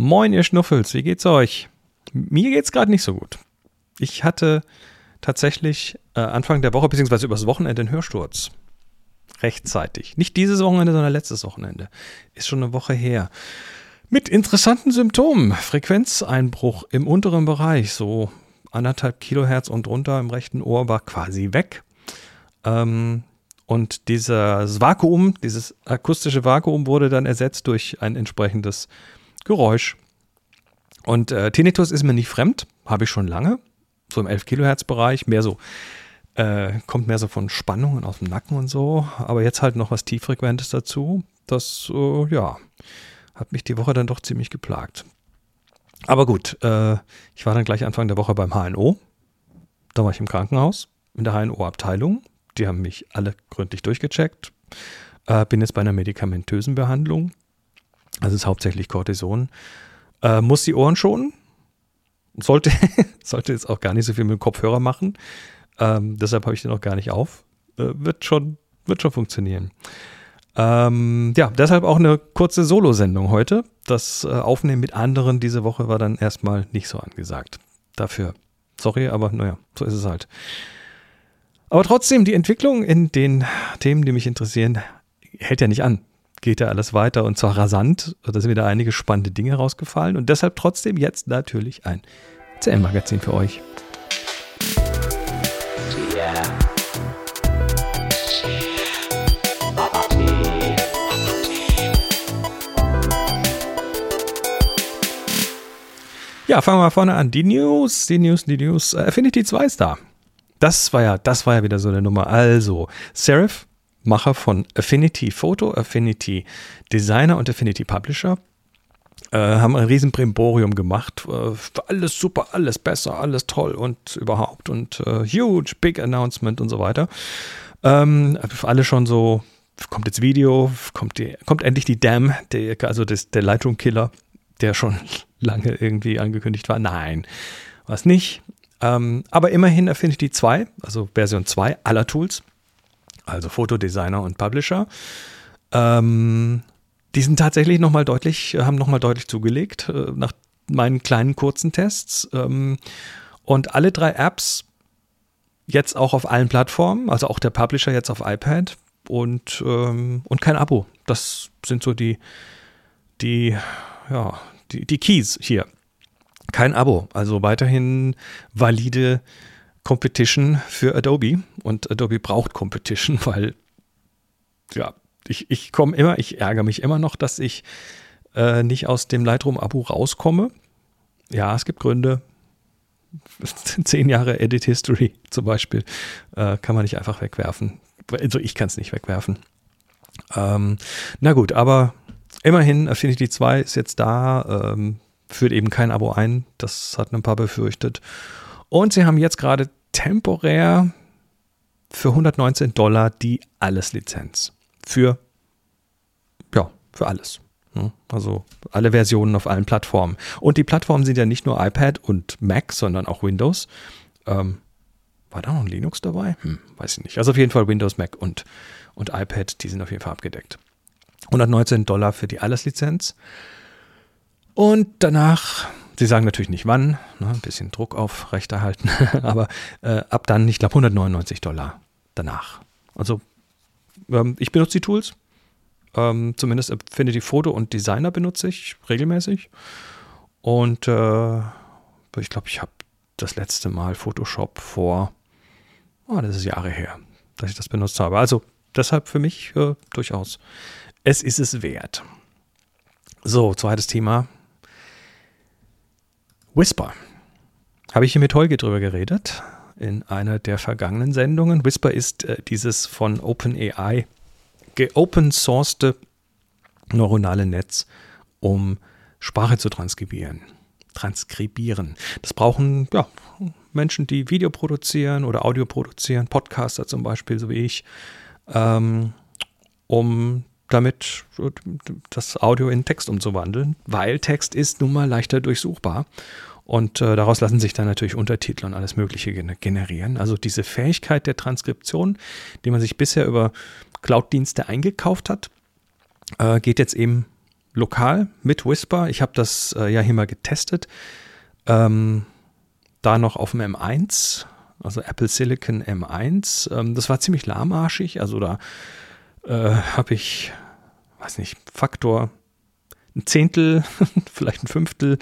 Moin, ihr Schnuffels, wie geht's euch? Mir geht's gerade nicht so gut. Ich hatte tatsächlich äh, Anfang der Woche, beziehungsweise übers Wochenende einen Hörsturz. Rechtzeitig. Nicht dieses Wochenende, sondern letztes Wochenende. Ist schon eine Woche her. Mit interessanten Symptomen. Frequenzeinbruch im unteren Bereich, so anderthalb Kilohertz und drunter im rechten Ohr war quasi weg. Ähm, und dieses Vakuum, dieses akustische Vakuum wurde dann ersetzt durch ein entsprechendes Geräusch. Und äh, Tinnitus ist mir nicht fremd, habe ich schon lange, so im 11 Kilohertz Bereich, mehr so, äh, kommt mehr so von Spannungen aus dem Nacken und so, aber jetzt halt noch was Tieffrequentes dazu. Das, äh, ja, hat mich die Woche dann doch ziemlich geplagt. Aber gut, äh, ich war dann gleich Anfang der Woche beim HNO. Da war ich im Krankenhaus, in der HNO-Abteilung. Die haben mich alle gründlich durchgecheckt. Äh, bin jetzt bei einer medikamentösen Behandlung. Also ist hauptsächlich Cortison. Äh, muss die Ohren schonen. Sollte, sollte jetzt auch gar nicht so viel mit dem Kopfhörer machen. Ähm, deshalb habe ich den auch gar nicht auf. Äh, wird, schon, wird schon funktionieren. Ähm, ja, deshalb auch eine kurze Solo-Sendung heute. Das äh, Aufnehmen mit anderen diese Woche war dann erstmal nicht so angesagt. Dafür sorry, aber naja, so ist es halt. Aber trotzdem, die Entwicklung in den Themen, die mich interessieren, hält ja nicht an. Geht ja alles weiter und zwar rasant. Da sind wieder einige spannende Dinge rausgefallen und deshalb trotzdem jetzt natürlich ein CM-Magazin für euch. Ja, fangen wir mal vorne an. Die News, die News, die News. Äh, Affinity 2 ist da. Das war ja, das war ja wieder so eine Nummer. Also, Serif, Macher von Affinity Photo, Affinity Designer und Affinity Publisher, äh, haben ein riesen Brimborium gemacht. Äh, alles super, alles besser, alles toll und überhaupt und äh, huge, big announcement und so weiter. Ähm, alle schon so, kommt jetzt Video, kommt, die, kommt endlich die Dam, der, also das, der Lightroom Killer, der schon lange irgendwie angekündigt war. Nein, war es nicht. Ähm, aber immerhin Affinity 2, also Version 2 aller Tools, also Fotodesigner und Publisher. Ähm, die sind tatsächlich nochmal deutlich, haben nochmal deutlich zugelegt äh, nach meinen kleinen kurzen Tests. Ähm, und alle drei Apps jetzt auch auf allen Plattformen, also auch der Publisher jetzt auf iPad und, ähm, und kein Abo. Das sind so die, die ja, die, die Keys hier. Kein Abo, also weiterhin valide Competition für Adobe. Und Adobe braucht Competition, weil, ja, ich, ich komme immer, ich ärgere mich immer noch, dass ich äh, nicht aus dem Lightroom-Abo rauskomme. Ja, es gibt Gründe. Zehn Jahre Edit History zum Beispiel äh, kann man nicht einfach wegwerfen. Also ich kann es nicht wegwerfen. Ähm, na gut, aber Immerhin, Affinity 2 ist jetzt da, ähm, führt eben kein Abo ein. Das hat ein paar befürchtet. Und sie haben jetzt gerade temporär für 119 Dollar die Alles-Lizenz. Für, ja, für alles. Also alle Versionen auf allen Plattformen. Und die Plattformen sind ja nicht nur iPad und Mac, sondern auch Windows. Ähm, war da noch ein Linux dabei? Hm, weiß ich nicht. Also auf jeden Fall Windows, Mac und, und iPad, die sind auf jeden Fall abgedeckt. 119 Dollar für die Alles-Lizenz. Und danach, sie sagen natürlich nicht wann, ne, ein bisschen Druck aufrechterhalten, aber äh, ab dann, ich glaube, 199 Dollar danach. Also ähm, ich benutze die Tools, ähm, zumindest Affinity Foto und Designer benutze ich regelmäßig. Und äh, ich glaube, ich habe das letzte Mal Photoshop vor, oh, das ist Jahre her, dass ich das benutzt habe. Also deshalb für mich äh, durchaus es ist es wert. So, zweites Thema. Whisper. Habe ich hier mit Holger drüber geredet in einer der vergangenen Sendungen. Whisper ist äh, dieses von OpenAI geopen sourced neuronale Netz, um Sprache zu transkribieren. Transkribieren. Das brauchen ja, Menschen, die Video produzieren oder Audio produzieren, Podcaster zum Beispiel, so wie ich, ähm, um damit das Audio in Text umzuwandeln, weil Text ist nun mal leichter durchsuchbar. Und äh, daraus lassen sich dann natürlich Untertitel und alles Mögliche generieren. Also diese Fähigkeit der Transkription, die man sich bisher über Cloud-Dienste eingekauft hat, äh, geht jetzt eben lokal mit Whisper. Ich habe das äh, ja hier mal getestet. Ähm, da noch auf dem M1, also Apple Silicon M1. Ähm, das war ziemlich lahmarschig. Also da äh, habe ich, weiß nicht, Faktor ein Zehntel, vielleicht ein Fünftel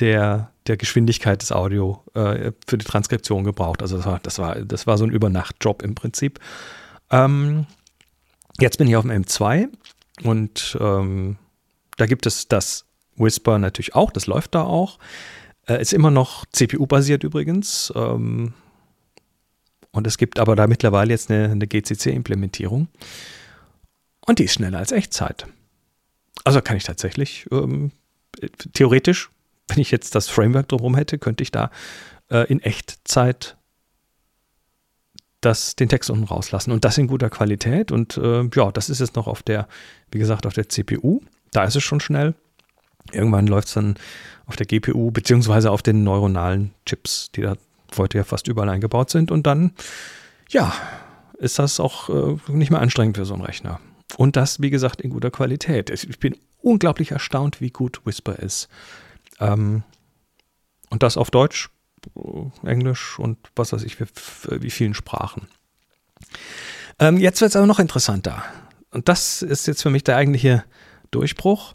der, der Geschwindigkeit des Audio äh, für die Transkription gebraucht. Also das war, das war, das war so ein Übernachtjob im Prinzip. Ähm, jetzt bin ich auf dem M2 und ähm, da gibt es das Whisper natürlich auch, das läuft da auch. Äh, ist immer noch CPU-basiert übrigens. Ähm, und es gibt aber da mittlerweile jetzt eine, eine GCC-Implementierung. Und die ist schneller als Echtzeit. Also kann ich tatsächlich, ähm, theoretisch, wenn ich jetzt das Framework drumherum hätte, könnte ich da äh, in Echtzeit das, den Text unten rauslassen. Und das in guter Qualität. Und äh, ja, das ist jetzt noch auf der, wie gesagt, auf der CPU. Da ist es schon schnell. Irgendwann läuft es dann auf der GPU, beziehungsweise auf den neuronalen Chips, die da heute ja fast überall eingebaut sind. Und dann, ja, ist das auch äh, nicht mehr anstrengend für so einen Rechner. Und das, wie gesagt, in guter Qualität. Ich bin unglaublich erstaunt, wie gut Whisper ist. Ähm, und das auf Deutsch, Englisch und was weiß ich, wie, wie vielen Sprachen. Ähm, jetzt wird es aber noch interessanter. Und das ist jetzt für mich der eigentliche Durchbruch.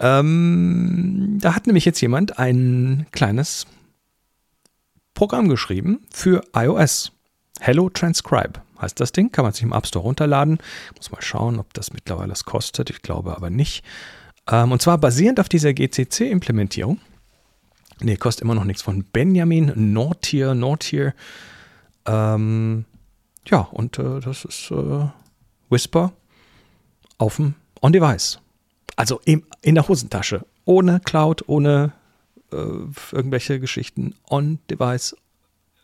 Ähm, da hat nämlich jetzt jemand ein kleines Programm geschrieben für iOS. Hello Transcribe heißt das Ding, kann man sich im App Store runterladen. Muss mal schauen, ob das mittlerweile was kostet. Ich glaube aber nicht. Ähm, und zwar basierend auf dieser GCC-Implementierung. Nee, kostet immer noch nichts von Benjamin Nortier, Nortier. Ähm, ja, und äh, das ist äh, Whisper auf dem On-Device. Also im, in der Hosentasche. Ohne Cloud, ohne äh, irgendwelche Geschichten. On-Device,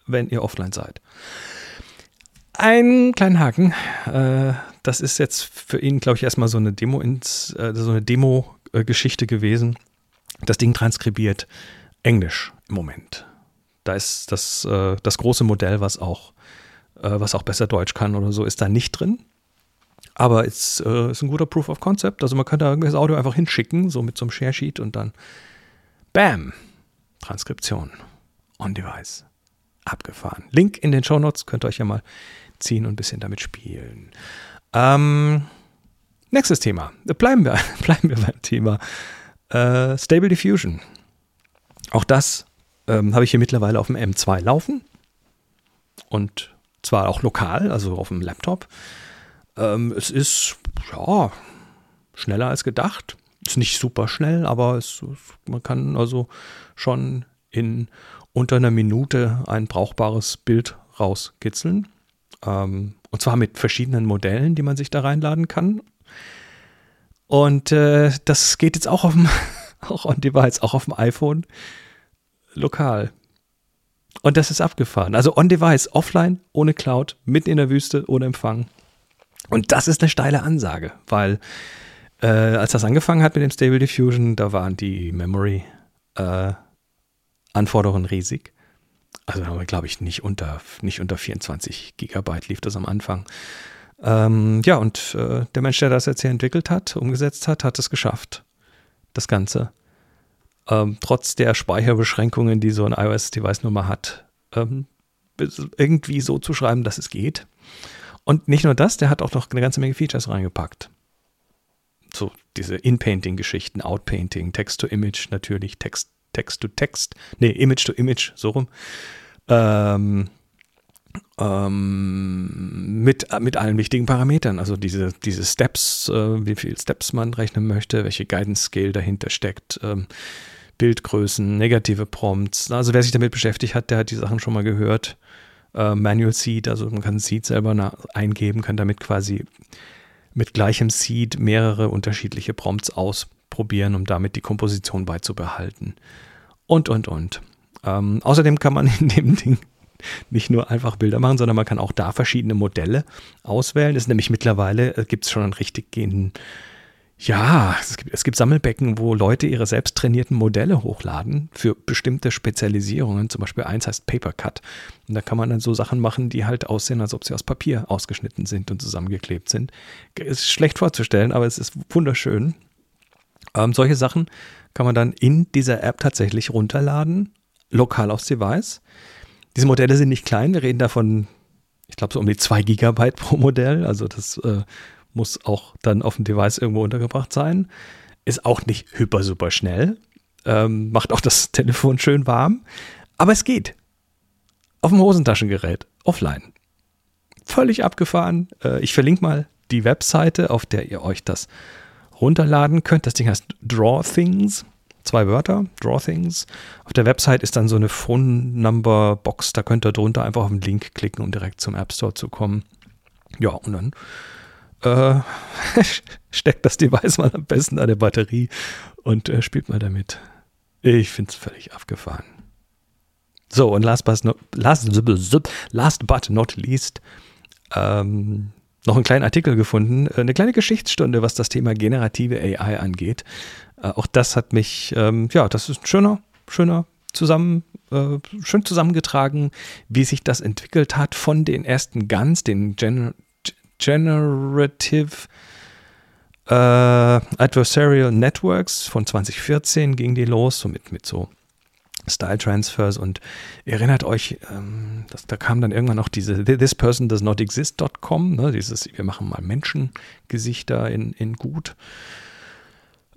wenn ihr offline seid. Einen kleinen Haken. Äh, das ist jetzt für ihn, glaube ich, erstmal so eine Demo ins, äh, so eine Demo-Geschichte gewesen. Das Ding transkribiert Englisch im Moment. Da ist das, äh, das große Modell, was auch, was auch besser Deutsch kann oder so, ist da nicht drin. Aber es ist ein guter Proof of Concept. Also man kann da irgendwelches Audio einfach hinschicken, so mit so einem Share Sheet und dann Bam! Transkription on Device. Abgefahren. Link in den Show Notes könnt ihr euch ja mal ziehen und ein bisschen damit spielen. Ähm, nächstes Thema. Bleiben wir, bleiben wir beim Thema äh, Stable Diffusion. Auch das ähm, habe ich hier mittlerweile auf dem M2 laufen. Und zwar auch lokal, also auf dem Laptop. Ähm, es ist ja schneller als gedacht. Ist nicht super schnell, aber es, man kann also schon in unter einer Minute ein brauchbares Bild rauskitzeln. Ähm, und zwar mit verschiedenen Modellen, die man sich da reinladen kann. Und äh, das geht jetzt auch auf dem, auch on Device, auch auf dem iPhone lokal. Und das ist abgefahren. Also on Device, offline, ohne Cloud, mitten in der Wüste, ohne Empfang. Und das ist eine steile Ansage, weil äh, als das angefangen hat mit dem Stable Diffusion, da waren die Memory äh, Anforderungen riesig. Also haben wir, glaube ich, nicht unter, nicht unter 24 Gigabyte lief das am Anfang. Ähm, ja, und äh, der Mensch, der das jetzt hier entwickelt hat, umgesetzt hat, hat es geschafft. Das Ganze. Ähm, trotz der Speicherbeschränkungen, die so ein iOS-Device nun mal hat, ähm, irgendwie so zu schreiben, dass es geht. Und nicht nur das, der hat auch noch eine ganze Menge Features reingepackt. So diese In-Painting-Geschichten, Out-Painting, Text-to-Image natürlich, Text Text to Text, nee, Image to Image, so rum. Ähm, ähm, mit, mit allen wichtigen Parametern, also diese, diese Steps, äh, wie viele Steps man rechnen möchte, welche Guidance Scale dahinter steckt, ähm, Bildgrößen, negative Prompts. Also wer sich damit beschäftigt hat, der hat die Sachen schon mal gehört. Äh, Manual Seed, also man kann Seed selber eingeben, kann damit quasi mit gleichem Seed mehrere unterschiedliche Prompts ausprobieren, um damit die Komposition beizubehalten und, und, und. Ähm, außerdem kann man in dem Ding nicht nur einfach Bilder machen, sondern man kann auch da verschiedene Modelle auswählen. Es ist nämlich mittlerweile, äh, gibt es schon einen richtig gehenden, ja, es gibt, es gibt Sammelbecken, wo Leute ihre selbst trainierten Modelle hochladen für bestimmte Spezialisierungen. Zum Beispiel eins heißt Papercut. Und da kann man dann so Sachen machen, die halt aussehen, als ob sie aus Papier ausgeschnitten sind und zusammengeklebt sind. Ist schlecht vorzustellen, aber es ist wunderschön. Ähm, solche Sachen kann man dann in dieser App tatsächlich runterladen, lokal aufs Device. Diese Modelle sind nicht klein, wir reden davon, ich glaube, so um die 2 Gigabyte pro Modell. Also das äh, muss auch dann auf dem Device irgendwo untergebracht sein. Ist auch nicht hyper super schnell. Ähm, macht auch das Telefon schön warm. Aber es geht. Auf dem Hosentaschengerät, offline. Völlig abgefahren. Äh, ich verlinke mal die Webseite, auf der ihr euch das runterladen könnt. Das Ding heißt Draw Things. Zwei Wörter, Draw Things. Auf der Website ist dann so eine Phone Number Box. Da könnt ihr drunter einfach auf den Link klicken, um direkt zum App Store zu kommen. Ja, und dann äh, steckt das Device mal am besten an der Batterie und äh, spielt mal damit. Ich finde es völlig abgefahren. So, und last but not, last, last but not least, ähm, noch einen kleinen Artikel gefunden, äh, eine kleine Geschichtsstunde, was das Thema generative AI angeht. Äh, auch das hat mich, ähm, ja, das ist ein schöner, schöner zusammen, äh, schön zusammengetragen, wie sich das entwickelt hat von den ersten GANs, den Gener Generative äh, Adversarial Networks von 2014 ging die los, so mit, mit so Style Transfers und erinnert euch, ähm, dass, da kam dann irgendwann noch diese This Person Does Not Exist.com, ne, dieses, wir machen mal Menschengesichter in, in gut.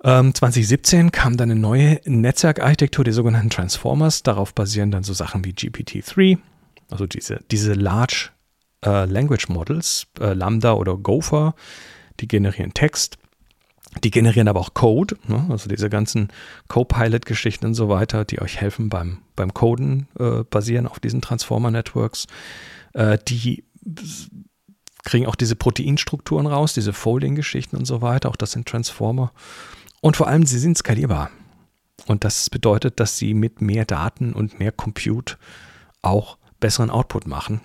Ähm, 2017 kam dann eine neue Netzwerkarchitektur, die sogenannten Transformers. Darauf basieren dann so Sachen wie GPT-3, also diese, diese Large äh, Language Models, äh, Lambda oder Gopher, die generieren Text. Die generieren aber auch Code, ne? also diese ganzen Copilot-Geschichten und so weiter, die euch helfen beim, beim Coden, äh, basieren auf diesen Transformer-Networks. Äh, die kriegen auch diese Proteinstrukturen raus, diese Folding-Geschichten und so weiter. Auch das sind Transformer. Und vor allem, sie sind skalierbar. Und das bedeutet, dass sie mit mehr Daten und mehr Compute auch besseren Output machen.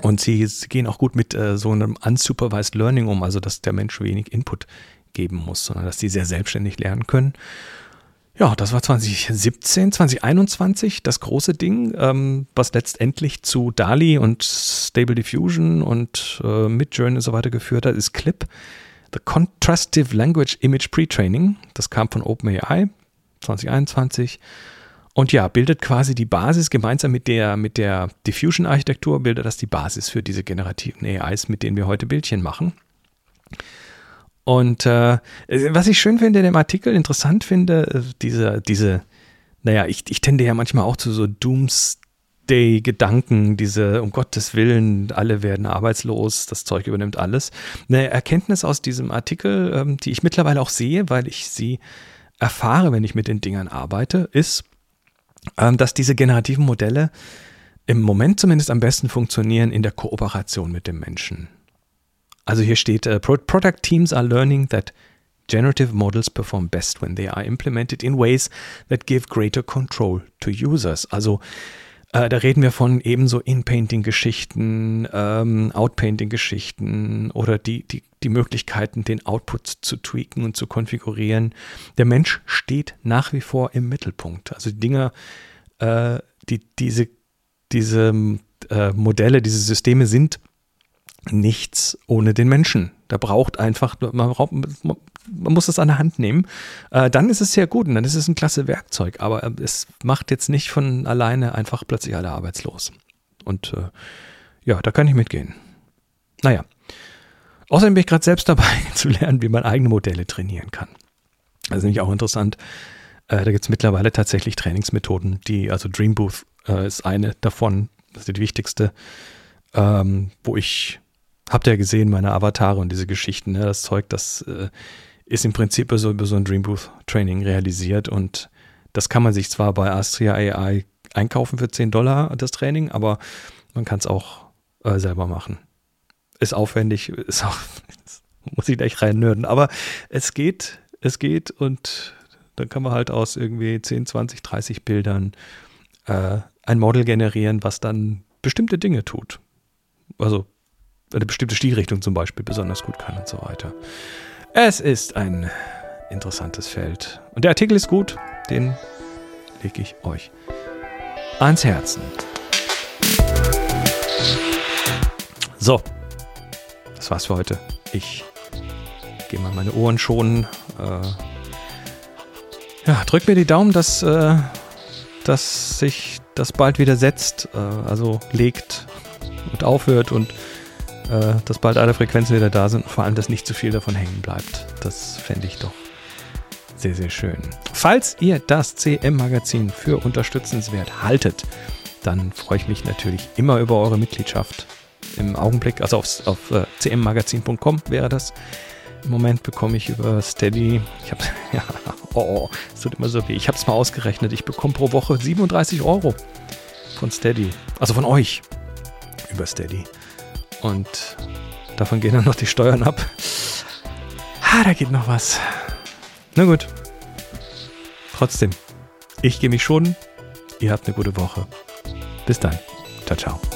Und sie, sie gehen auch gut mit äh, so einem unsupervised Learning um, also dass der Mensch wenig Input geben muss, sondern dass die sehr selbstständig lernen können. Ja, das war 2017, 2021 das große Ding, ähm, was letztendlich zu DALI und Stable Diffusion und äh, Midjourney und so weiter geführt hat, ist CLIP, The Contrastive Language Image Pre-Training. Das kam von OpenAI 2021. Und ja, bildet quasi die Basis gemeinsam mit der, mit der Diffusion-Architektur, bildet das die Basis für diese generativen AIs, mit denen wir heute Bildchen machen. Und äh, was ich schön finde in dem Artikel, interessant finde, äh, diese, diese, naja, ich, ich tende ja manchmal auch zu so Doomsday-Gedanken, diese, um Gottes Willen, alle werden arbeitslos, das Zeug übernimmt alles. Eine Erkenntnis aus diesem Artikel, ähm, die ich mittlerweile auch sehe, weil ich sie erfahre, wenn ich mit den Dingern arbeite, ist, ähm, dass diese generativen Modelle im Moment zumindest am besten funktionieren in der Kooperation mit dem Menschen. Also hier steht, uh, Product Teams are learning that generative models perform best when they are implemented in ways that give greater control to users. Also äh, da reden wir von ebenso In-Painting-Geschichten, ähm, Out-Painting-Geschichten oder die, die, die Möglichkeiten, den Output zu tweaken und zu konfigurieren. Der Mensch steht nach wie vor im Mittelpunkt. Also die Dinger, äh, die, diese, diese äh, Modelle, diese Systeme sind nichts ohne den Menschen. Da braucht einfach, man, braucht, man muss es an der Hand nehmen. Äh, dann ist es sehr gut und dann ist es ein klasse Werkzeug, aber äh, es macht jetzt nicht von alleine einfach plötzlich alle arbeitslos. Und äh, ja, da kann ich mitgehen. Naja. Außerdem bin ich gerade selbst dabei zu lernen, wie man eigene Modelle trainieren kann. Das ist nämlich auch interessant. Äh, da gibt es mittlerweile tatsächlich Trainingsmethoden, die, also Dreambooth äh, ist eine davon, das ist die wichtigste, ähm, wo ich habt ihr ja gesehen, meine Avatare und diese Geschichten, ne? das Zeug, das äh, ist im Prinzip so, über so ein Dreambooth-Training realisiert und das kann man sich zwar bei Astria AI einkaufen für 10 Dollar, das Training, aber man kann es auch äh, selber machen. Ist aufwendig, ist auch, muss ich gleich rein nörden, aber es geht, es geht und dann kann man halt aus irgendwie 10, 20, 30 Bildern äh, ein Model generieren, was dann bestimmte Dinge tut. Also eine bestimmte Stilrichtung zum Beispiel besonders gut kann und so weiter. Es ist ein interessantes Feld. Und der Artikel ist gut, den lege ich euch ans Herzen. So, das war's für heute. Ich gehe mal meine Ohren schonen. Äh, Ja, drück mir die Daumen, dass, äh, dass sich das bald wieder setzt, äh, also legt und aufhört und äh, dass bald alle Frequenzen wieder da sind und vor allem, dass nicht zu viel davon hängen bleibt. Das fände ich doch sehr, sehr schön. Falls ihr das CM-Magazin für unterstützenswert haltet, dann freue ich mich natürlich immer über eure Mitgliedschaft. Im Augenblick, also auf, auf äh, cmmagazin.com wäre das. Im Moment bekomme ich über Steady, ich habe, ja, oh, es tut immer so weh. Ich habe es mal ausgerechnet. Ich bekomme pro Woche 37 Euro von Steady. Also von euch über Steady. Und davon gehen dann noch die Steuern ab. Ah, da geht noch was. Na gut. Trotzdem, ich gehe mich schonen. Ihr habt eine gute Woche. Bis dann. Ciao, ciao.